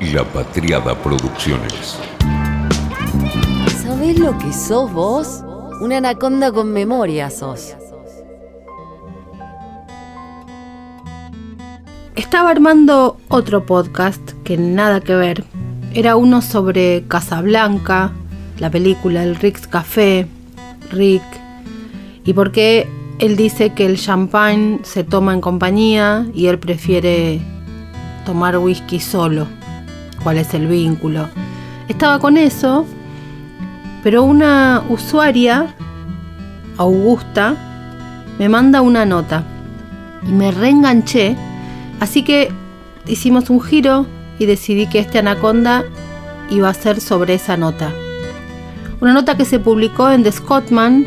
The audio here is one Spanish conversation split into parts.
La Patriada Producciones. ¿Sabés lo que sos vos? Una anaconda con memoria sos. Estaba armando otro podcast que nada que ver. Era uno sobre Casablanca, la película El Rick's Café, Rick, y por qué él dice que el champagne se toma en compañía y él prefiere tomar whisky solo. ¿Cuál es el vínculo? Estaba con eso, pero una usuaria, Augusta, me manda una nota y me reenganché, así que hicimos un giro y decidí que este anaconda iba a ser sobre esa nota. Una nota que se publicó en The Scotsman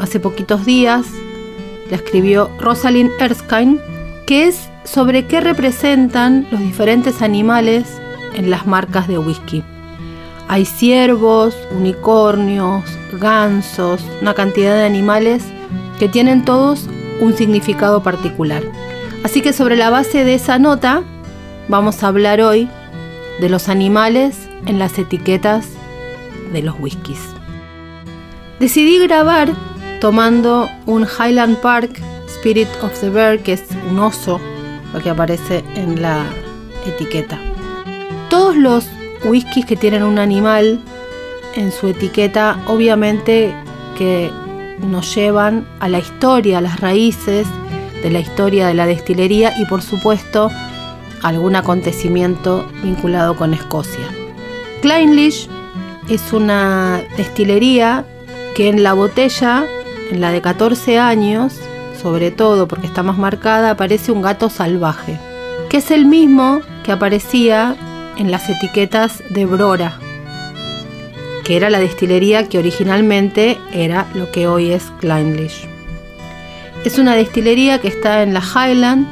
hace poquitos días, la escribió Rosalind Erskine, que es sobre qué representan los diferentes animales en las marcas de whisky. Hay ciervos, unicornios, gansos, una cantidad de animales que tienen todos un significado particular. Así que sobre la base de esa nota vamos a hablar hoy de los animales en las etiquetas de los whiskies. Decidí grabar tomando un Highland Park Spirit of the Bear, que es un oso, lo que aparece en la etiqueta. Todos los whiskies que tienen un animal en su etiqueta, obviamente que nos llevan a la historia, a las raíces de la historia de la destilería y por supuesto algún acontecimiento vinculado con Escocia. Kleinlich es una destilería que en la botella en la de 14 años, sobre todo porque está más marcada, aparece un gato salvaje, que es el mismo que aparecía en las etiquetas de Brora, que era la destilería que originalmente era lo que hoy es Kleinlich. Es una destilería que está en la Highland,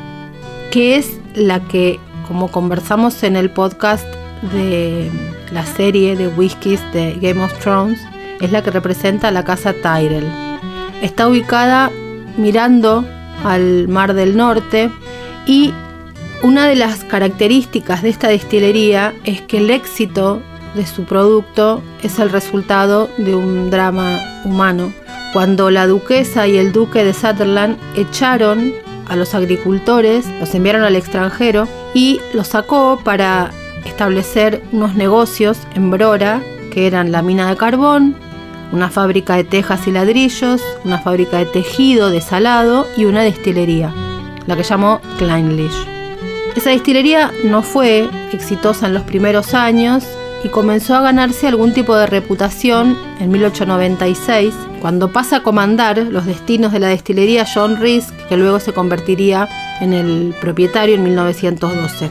que es la que, como conversamos en el podcast de la serie de whiskies de Game of Thrones, es la que representa la casa Tyrell. Está ubicada mirando al Mar del Norte y una de las características de esta destilería es que el éxito de su producto es el resultado de un drama humano. Cuando la duquesa y el duque de Sutherland echaron a los agricultores, los enviaron al extranjero y los sacó para establecer unos negocios en Brora, que eran la mina de carbón, una fábrica de tejas y ladrillos, una fábrica de tejido de salado y una destilería, la que llamó Kleinlich. Esa destilería no fue exitosa en los primeros años y comenzó a ganarse algún tipo de reputación en 1896, cuando pasa a comandar los destinos de la destilería John Risk, que luego se convertiría en el propietario en 1912.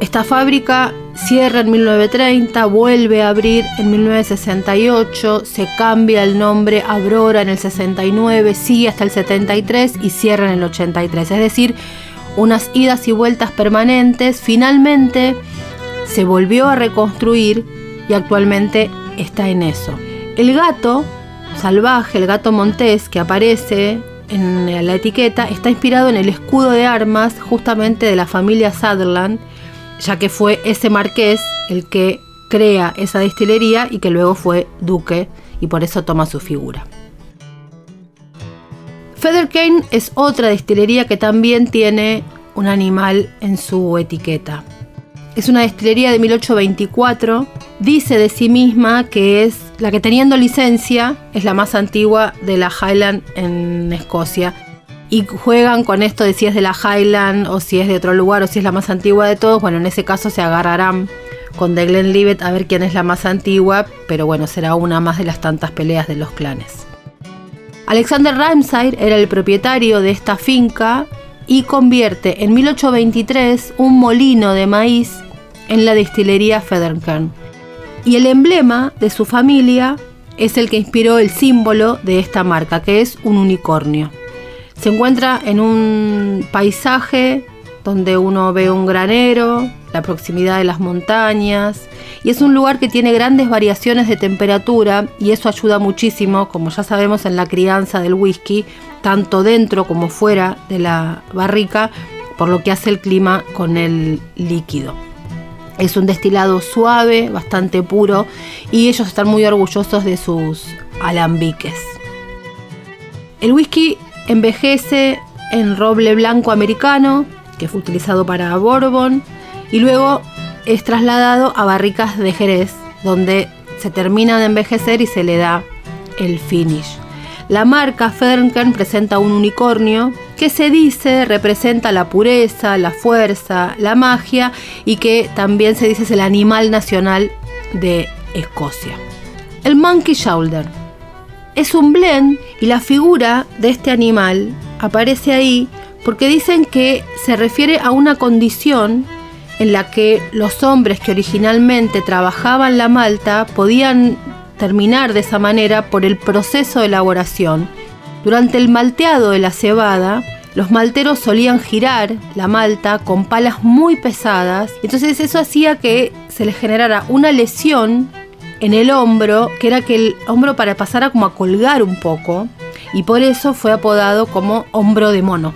Esta fábrica cierra en 1930, vuelve a abrir en 1968, se cambia el nombre Aurora en el 69, sigue hasta el 73 y cierra en el 83. Es decir, unas idas y vueltas permanentes. Finalmente se volvió a reconstruir y actualmente está en eso. El gato salvaje, el gato montés que aparece en la etiqueta, está inspirado en el escudo de armas justamente de la familia Sutherland ya que fue ese marqués el que crea esa destilería y que luego fue duque y por eso toma su figura. Feathercane es otra destilería que también tiene un animal en su etiqueta. Es una destilería de 1824. Dice de sí misma que es la que teniendo licencia es la más antigua de la Highland en Escocia y juegan con esto de si es de la Highland o si es de otro lugar o si es la más antigua de todos. Bueno, en ese caso se agarrarán con The Glenlivet a ver quién es la más antigua, pero bueno, será una más de las tantas peleas de los clanes. Alexander Ramsay era el propietario de esta finca y convierte en 1823 un molino de maíz en la destilería Featherkern. Y el emblema de su familia es el que inspiró el símbolo de esta marca, que es un unicornio. Se encuentra en un paisaje donde uno ve un granero, la proximidad de las montañas, y es un lugar que tiene grandes variaciones de temperatura y eso ayuda muchísimo, como ya sabemos, en la crianza del whisky, tanto dentro como fuera de la barrica, por lo que hace el clima con el líquido. Es un destilado suave, bastante puro y ellos están muy orgullosos de sus alambiques. El whisky envejece en roble blanco americano, que fue utilizado para Bourbon, y luego es trasladado a barricas de Jerez, donde se termina de envejecer y se le da el finish. La marca Fernken presenta un unicornio que se dice representa la pureza, la fuerza, la magia y que también se dice es el animal nacional de Escocia. El Monkey Shoulder es un blend y la figura de este animal aparece ahí porque dicen que se refiere a una condición en la que los hombres que originalmente trabajaban la malta podían terminar de esa manera por el proceso de elaboración. Durante el malteado de la cebada, los malteros solían girar la malta con palas muy pesadas, entonces eso hacía que se les generara una lesión en el hombro, que era que el hombro para pasara como a colgar un poco, y por eso fue apodado como hombro de mono.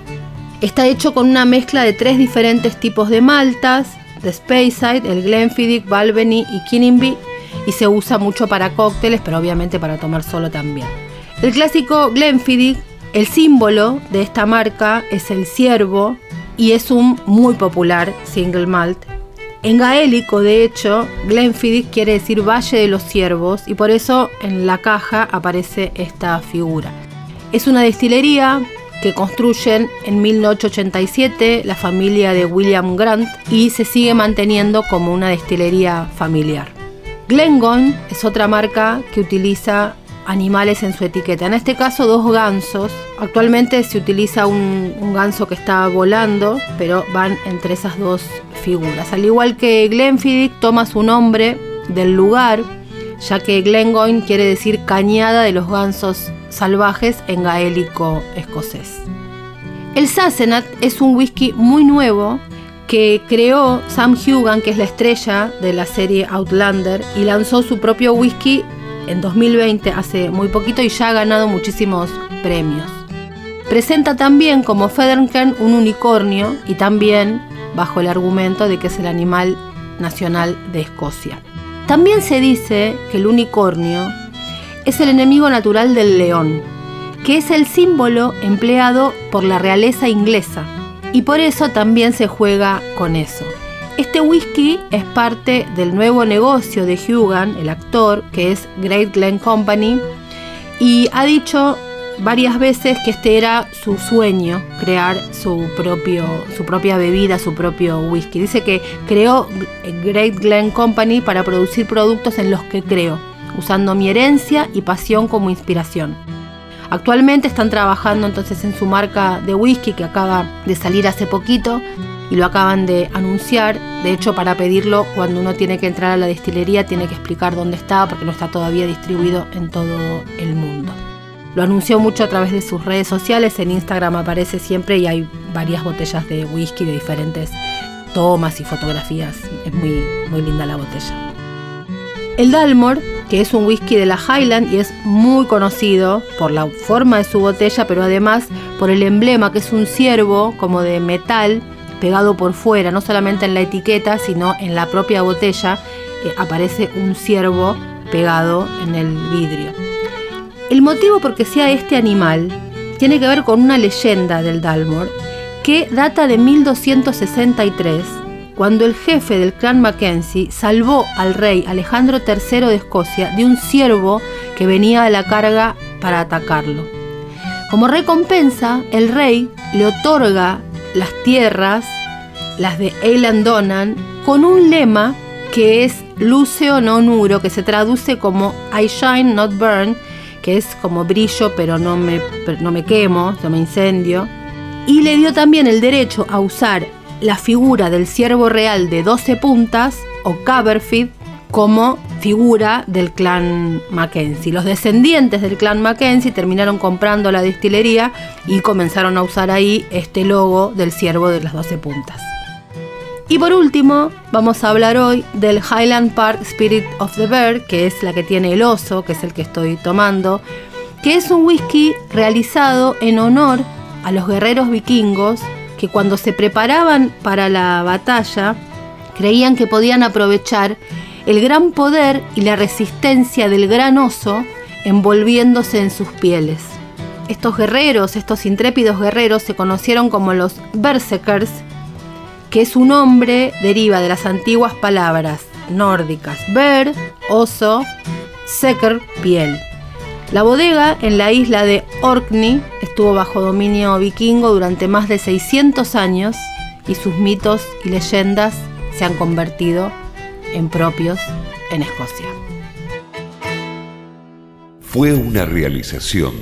Está hecho con una mezcla de tres diferentes tipos de maltas, de Speyside, el Glenfiddich, Balvenie y Kinningby, y se usa mucho para cócteles, pero obviamente para tomar solo también. El clásico Glenfiddich, el símbolo de esta marca es el ciervo y es un muy popular single malt. En gaélico, de hecho, Glenfiddich quiere decir Valle de los Ciervos y por eso en la caja aparece esta figura. Es una destilería que construyen en 1887 la familia de William Grant y se sigue manteniendo como una destilería familiar. Glengoyne es otra marca que utiliza animales en su etiqueta. En este caso, dos gansos. Actualmente se utiliza un, un, ganso que está volando, pero van entre esas dos figuras. Al igual que Glenfiddich, toma su nombre del lugar, ya que Glengoyne quiere decir cañada de los gansos salvajes en gaélico escocés. El Sassenach es un whisky muy nuevo que creó Sam Hugan, que es la estrella de la serie Outlander, y lanzó su propio whisky en 2020, hace muy poquito, y ya ha ganado muchísimos premios. Presenta también como Federnkern un unicornio y también bajo el argumento de que es el animal nacional de Escocia. También se dice que el unicornio es el enemigo natural del león, que es el símbolo empleado por la realeza inglesa y por eso también se juega con eso. Este whisky es parte del nuevo negocio de Hugan, el actor, que es Great Glen Company, y ha dicho varias veces que este era su sueño, crear su, propio, su propia bebida, su propio whisky. Dice que creó Great Glen Company para producir productos en los que creo, usando mi herencia y pasión como inspiración. Actualmente están trabajando entonces en su marca de whisky que acaba de salir hace poquito y lo acaban de anunciar. De hecho, para pedirlo, cuando uno tiene que entrar a la destilería, tiene que explicar dónde está porque no está todavía distribuido en todo el mundo. Lo anunció mucho a través de sus redes sociales, en Instagram aparece siempre y hay varias botellas de whisky de diferentes tomas y fotografías. Es muy, muy linda la botella. El Dalmor que es un whisky de la Highland y es muy conocido por la forma de su botella, pero además por el emblema que es un ciervo como de metal pegado por fuera, no solamente en la etiqueta, sino en la propia botella eh, aparece un ciervo pegado en el vidrio. El motivo por que sea este animal tiene que ver con una leyenda del Dalmor que data de 1263 cuando el jefe del clan Mackenzie salvó al rey Alejandro III de Escocia de un ciervo que venía a la carga para atacarlo. Como recompensa, el rey le otorga las tierras, las de Eiland Donan, con un lema que es Luceo no nuro, que se traduce como I shine not burn, que es como brillo pero no me, no me quemo, no me incendio. Y le dio también el derecho a usar la figura del ciervo real de 12 puntas o Caberfid como figura del clan Mackenzie. Los descendientes del clan Mackenzie terminaron comprando la destilería y comenzaron a usar ahí este logo del ciervo de las 12 puntas. Y por último, vamos a hablar hoy del Highland Park Spirit of the Bear, que es la que tiene el oso, que es el que estoy tomando, que es un whisky realizado en honor a los guerreros vikingos que cuando se preparaban para la batalla, Creían que podían aprovechar el gran poder y la resistencia del gran oso envolviéndose en sus pieles. Estos guerreros, estos intrépidos guerreros, se conocieron como los Berserkers, que su nombre deriva de las antiguas palabras nórdicas ber, oso, seker, piel. La bodega en la isla de Orkney estuvo bajo dominio vikingo durante más de 600 años y sus mitos y leyendas se han convertido en propios en Escocia. Fue una realización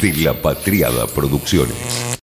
de la Patriada Producciones.